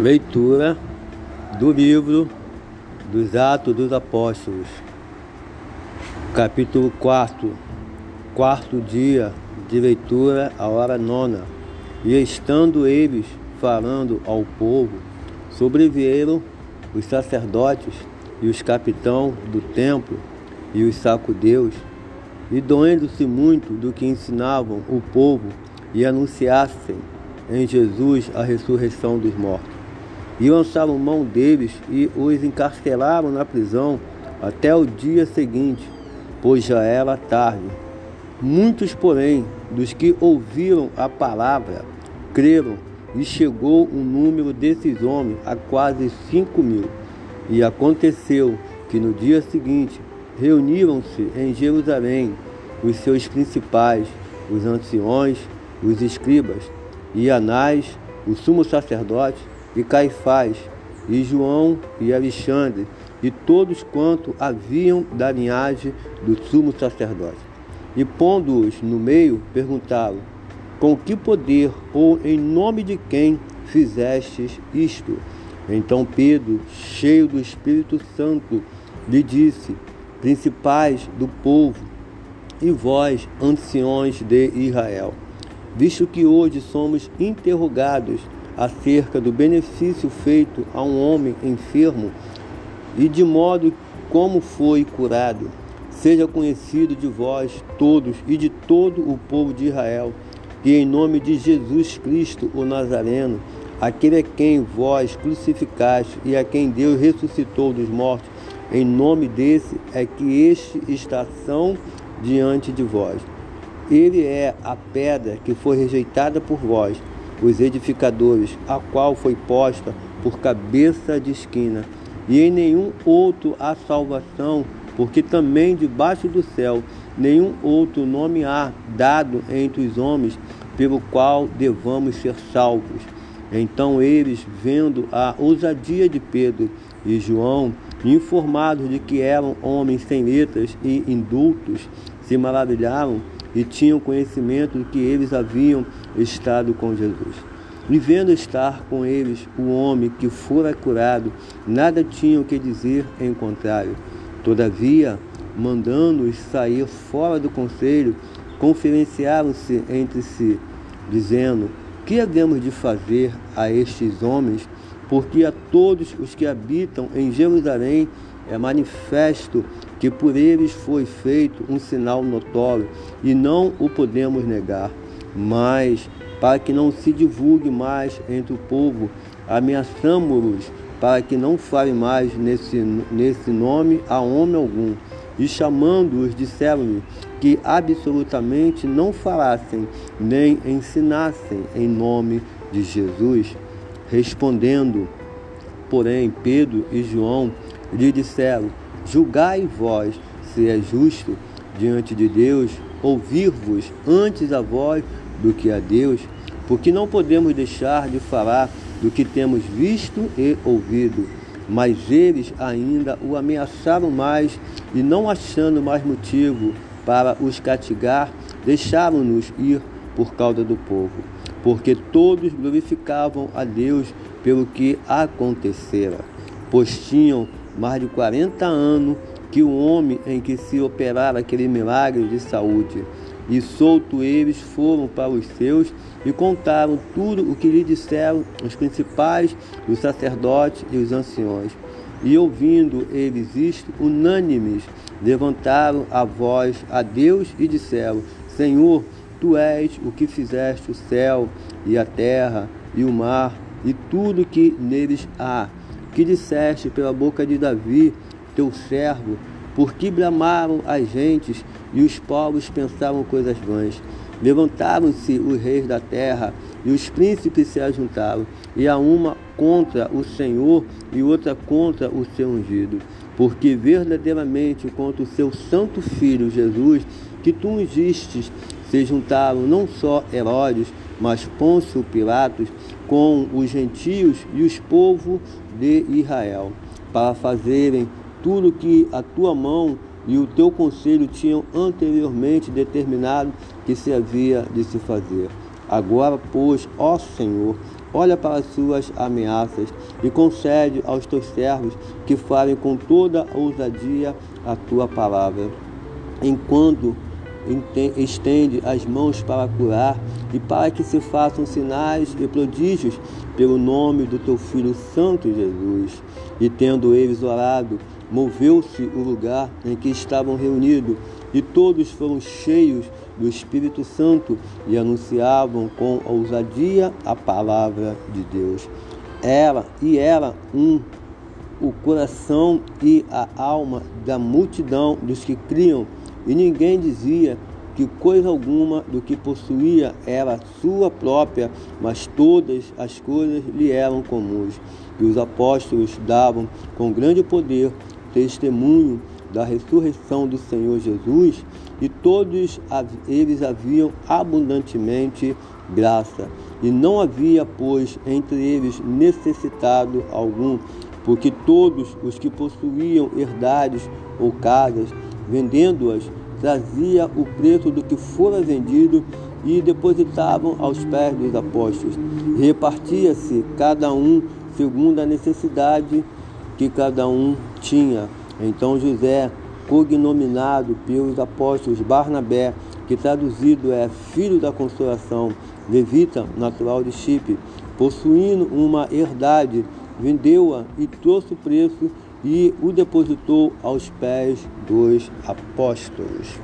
Leitura do livro dos Atos dos Apóstolos, capítulo 4, quarto dia de leitura, a hora nona. E estando eles falando ao povo, sobrevieram os sacerdotes e os capitão do templo e os sacudeus, e doendo-se muito do que ensinavam o povo e anunciassem em Jesus a ressurreição dos mortos lançaram mão deles e os encarcelaram na prisão até o dia seguinte, pois já era tarde. Muitos, porém, dos que ouviram a palavra, creram, e chegou o número desses homens a quase cinco mil. E aconteceu que no dia seguinte reuniram-se em Jerusalém os seus principais, os anciões, os escribas, e Anás, o sumo sacerdote, e Caifás, e João e Alexandre, e todos quanto haviam da linhagem do sumo sacerdote. E pondo-os no meio, perguntaram: Com que poder ou em nome de quem fizestes isto? Então Pedro, cheio do Espírito Santo, lhe disse: Principais do povo, e vós, anciões de Israel, visto que hoje somos interrogados acerca do benefício feito a um homem enfermo e de modo como foi curado. Seja conhecido de vós todos e de todo o povo de Israel, que em nome de Jesus Cristo, o Nazareno, aquele a quem vós crucificaste e a quem Deus ressuscitou dos mortos, em nome desse é que este está são diante de vós. Ele é a pedra que foi rejeitada por vós, os edificadores, a qual foi posta por cabeça de esquina, e em nenhum outro há salvação, porque também debaixo do céu nenhum outro nome há dado entre os homens pelo qual devamos ser salvos. Então eles, vendo a ousadia de Pedro e João, informados de que eram homens sem letras e indultos, se maravilharam e tinham conhecimento de que eles haviam estado com Jesus. E vendo estar com eles o homem que fora curado, nada tinham que dizer em contrário. Todavia, mandando-os sair fora do conselho, conferenciaram-se entre si, dizendo: Que havemos de fazer a estes homens? Porque a todos os que habitam em Jerusalém é manifesto que por eles foi feito um sinal notório e não o podemos negar. Mas, para que não se divulgue mais entre o povo, ameaçamos-los para que não fale mais nesse, nesse nome a homem algum. E chamando-os, disseram-lhe que absolutamente não falassem nem ensinassem em nome de Jesus. Respondendo, porém, Pedro e João lhe disseram: Julgai vós se é justo diante de Deus ouvir-vos antes a vós do que a Deus, porque não podemos deixar de falar do que temos visto e ouvido. Mas eles ainda o ameaçaram mais e, não achando mais motivo para os castigar, deixaram-nos ir por causa do povo, porque todos glorificavam a Deus pelo que acontecera, pois tinham mais de 40 anos que o homem em que se operara aquele milagre de saúde. E solto eles foram para os seus e contaram tudo o que lhe disseram os principais, os sacerdotes e os anciões. E ouvindo eles isto, unânimes, levantaram a voz a Deus e disseram: Senhor, tu és o que fizeste o céu e a terra e o mar e tudo que neles há que disseste pela boca de Davi, teu servo, porque bramaram as gentes e os povos pensavam coisas vãs. Levantaram-se os reis da terra e os príncipes se ajuntaram, e a uma contra o Senhor e outra contra o seu ungido. Porque verdadeiramente contra o seu santo filho Jesus, que tu ungistes, se juntaram não só Herodes, mas Pôncio Pilatos, com os gentios e os povos de Israel, para fazerem tudo que a tua mão e o teu conselho tinham anteriormente determinado que se havia de se fazer. Agora, pois, ó Senhor, olha para as suas ameaças e concede aos teus servos que falem com toda ousadia a tua palavra. Enquanto estende as mãos para curar e para que se façam sinais e prodígios pelo nome do teu Filho Santo Jesus. E tendo eles orado, moveu-se o lugar em que estavam reunidos, e todos foram cheios do Espírito Santo e anunciavam com ousadia a palavra de Deus. Era e era um o coração e a alma da multidão dos que criam e ninguém dizia que coisa alguma do que possuía era sua própria, mas todas as coisas lhe eram comuns. E os apóstolos davam com grande poder testemunho da ressurreição do Senhor Jesus, e todos eles haviam abundantemente graça. E não havia, pois, entre eles necessitado algum, porque todos os que possuíam herdades ou casas vendendo-as, trazia o preço do que fora vendido e depositavam aos pés dos apóstolos. Repartia-se cada um segundo a necessidade que cada um tinha. Então José, cognominado pelos apóstolos Barnabé, que traduzido é filho da consolação, levita, natural de Chipre, possuindo uma herdade, vendeu-a e trouxe o preço e o depositou aos pés dos apóstolos.